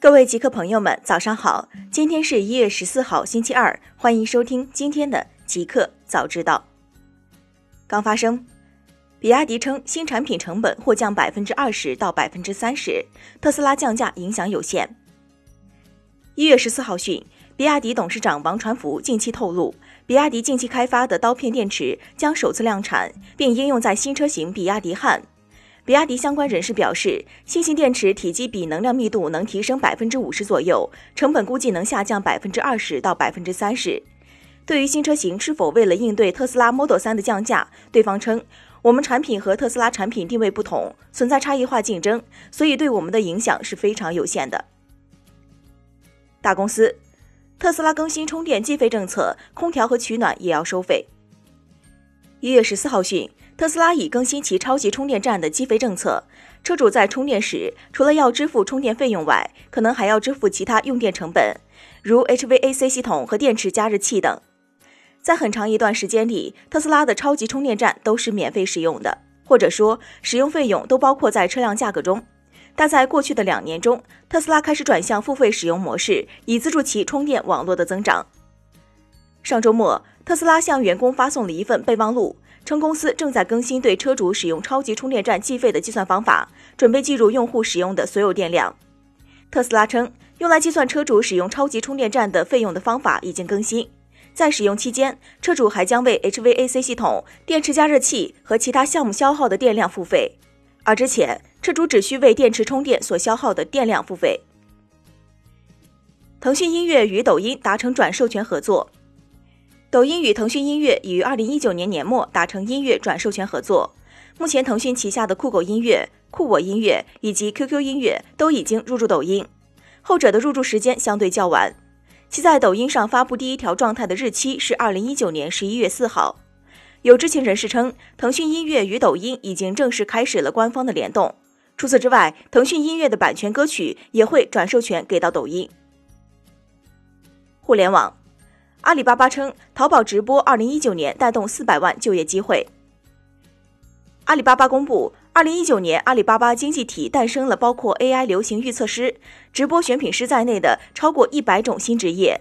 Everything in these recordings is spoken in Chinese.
各位极客朋友们，早上好！今天是一月十四号，星期二，欢迎收听今天的极客早知道。刚发生，比亚迪称新产品成本或降百分之二十到百分之三十，特斯拉降价影响有限。一月十四号讯，比亚迪董事长王传福近期透露，比亚迪近期开发的刀片电池将首次量产，并应用在新车型比亚迪汉。比亚迪相关人士表示，新型电池体积比能量密度能提升百分之五十左右，成本估计能下降百分之二十到百分之三十。对于新车型是否为了应对特斯拉 Model 3的降价，对方称，我们产品和特斯拉产品定位不同，存在差异化竞争，所以对我们的影响是非常有限的。大公司，特斯拉更新充电计费政策，空调和取暖也要收费。一月十四号讯。特斯拉已更新其超级充电站的计费政策，车主在充电时，除了要支付充电费用外，可能还要支付其他用电成本，如 HVAC 系统和电池加热器等。在很长一段时间里，特斯拉的超级充电站都是免费使用的，或者说使用费用都包括在车辆价格中。但在过去的两年中，特斯拉开始转向付费使用模式，以资助其充电网络的增长。上周末，特斯拉向员工发送了一份备忘录。称公司正在更新对车主使用超级充电站计费的计算方法，准备计入用户使用的所有电量。特斯拉称，用来计算车主使用超级充电站的费用的方法已经更新，在使用期间，车主还将为 HVAC 系统、电池加热器和其他项目消耗的电量付费，而之前车主只需为电池充电所消耗的电量付费。腾讯音乐与抖音达成转授权合作。抖音与腾讯音乐已于二零一九年年末达成音乐转授权合作。目前，腾讯旗下的酷狗音乐、酷我音乐以及 QQ 音乐都已经入驻抖音，后者的入驻时间相对较晚。其在抖音上发布第一条状态的日期是二零一九年十一月四号。有知情人士称，腾讯音乐与抖音已经正式开始了官方的联动。除此之外，腾讯音乐的版权歌曲也会转授权给到抖音。互联网。阿里巴巴称，淘宝直播二零一九年带动四百万就业机会。阿里巴巴公布，二零一九年阿里巴巴经济体诞生了包括 AI 流行预测师、直播选品师在内的超过一百种新职业。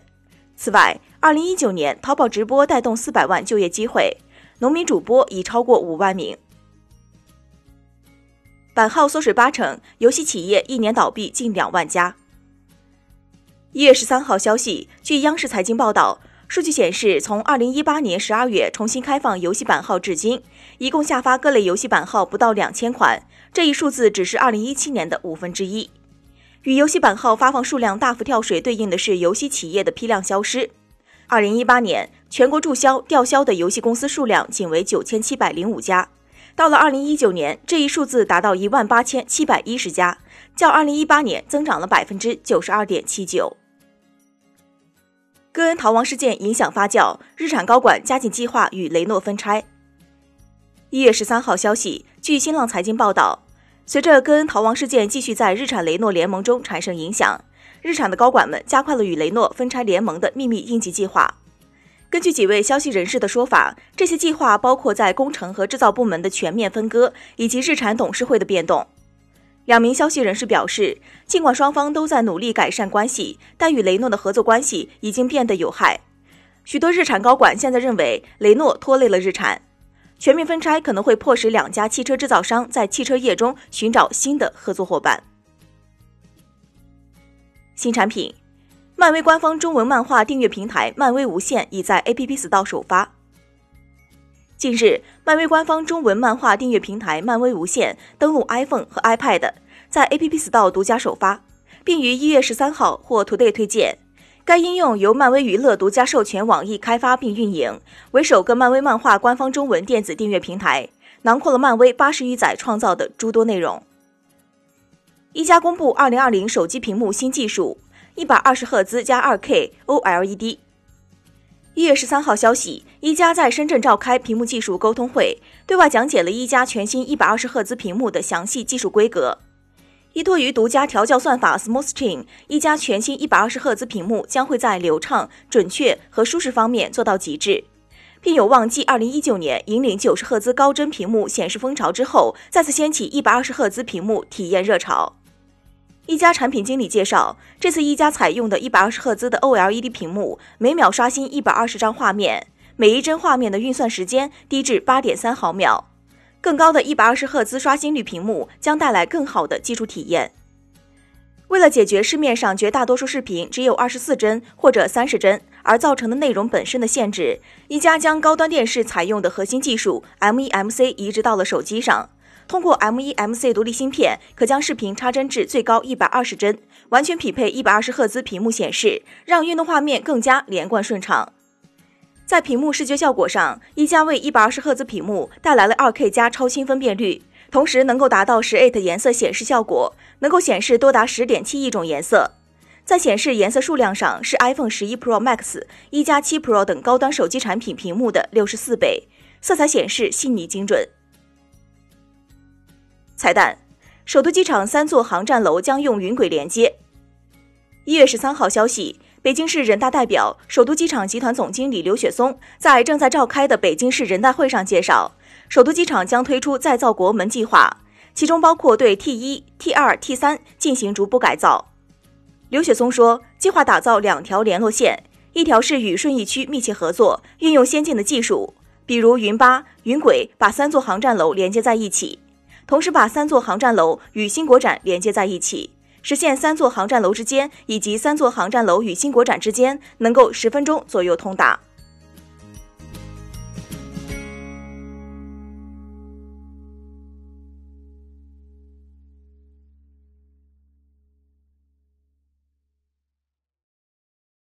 此外，二零一九年淘宝直播带动四百万就业机会，农民主播已超过五万名。版号缩水八成，游戏企业一年倒闭近两万家。一月十三号消息，据央视财经报道。数据显示，从二零一八年十二月重新开放游戏版号至今，一共下发各类游戏版号不到两千款，这一数字只是二零一七年的五分之一。与游戏版号发放数量大幅跳水对应的是游戏企业的批量消失。二零一八年全国注销、吊销的游戏公司数量仅为九千七百零五家，到了二零一九年，这一数字达到一万八千七百一十家，较二零一八年增长了百分之九十二点七九。戈恩逃亡事件影响发酵，日产高管加紧计划与雷诺分拆。一月十三号消息，据新浪财经报道，随着戈恩逃亡事件继续在日产雷诺联盟中产生影响，日产的高管们加快了与雷诺分拆联盟的秘密应急计划。根据几位消息人士的说法，这些计划包括在工程和制造部门的全面分割，以及日产董事会的变动。两名消息人士表示，尽管双方都在努力改善关系，但与雷诺的合作关系已经变得有害。许多日产高管现在认为雷诺拖累了日产。全面分拆可能会迫使两家汽车制造商在汽车业中寻找新的合作伙伴。新产品，漫威官方中文漫画订阅平台漫威无限已在 App Store 首发。近日，漫威官方中文漫画订阅平台漫威无限登陆 iPhone 和 iPad，在 App Store 独家首发，并于一月十三号获 Today 推荐。该应用由漫威娱乐独家授权网易开发并运营，为首个漫威漫画官方中文电子订阅平台，囊括了漫威八十余载创造的诸多内容。一加公布二零二零手机屏幕新技术：一百二十赫兹加二 K OLED。一月十三号消息，一加在深圳召开屏幕技术沟通会，对外讲解了一加全新一百二十赫兹屏幕的详细技术规格。依托于独家调教算法 SmoothStream，一加全新一百二十赫兹屏幕将会在流畅、准确和舒适方面做到极致，并有望继二零一九年引领九十赫兹高帧屏幕显示风潮之后，再次掀起一百二十赫兹屏幕体验热潮。一加产品经理介绍，这次一加采用的一百二十赫兹的 OLED 屏幕，每秒刷新120张画面，每一帧画面的运算时间低至8.3毫秒。更高的120赫兹刷新率屏幕将带来更好的技术体验。为了解决市面上绝大多数视频只有24帧或者30帧而造成的内容本身的限制，一加将高端电视采用的核心技术 MEMC 移植到了手机上。通过 MEMC 独立芯片，可将视频插帧至最高一百二十帧，完全匹配一百二十赫兹屏幕显示，让运动画面更加连贯顺畅。在屏幕视觉效果上，一加为一百二十赫兹屏幕带来了二 K 加超清分辨率，同时能够达到十 eight 颜色显示效果，能够显示多达十点七亿种颜色。在显示颜色数量上，是 iPhone 十一 Pro Max、一加七 Pro 等高端手机产品屏幕的六十四倍，色彩显示细腻精准。彩蛋：首都机场三座航站楼将用云轨连接。一月十三号消息，北京市人大代表、首都机场集团总经理刘雪松在正在召开的北京市人大会上介绍，首都机场将推出再造国门计划，其中包括对 T 一、T 二、T 三进行逐步改造。刘雪松说，计划打造两条联络线，一条是与顺义区密切合作，运用先进的技术，比如云巴、云轨，把三座航站楼连接在一起。同时把三座航站楼与新国展连接在一起，实现三座航站楼之间以及三座航站楼与新国展之间能够十分钟左右通达。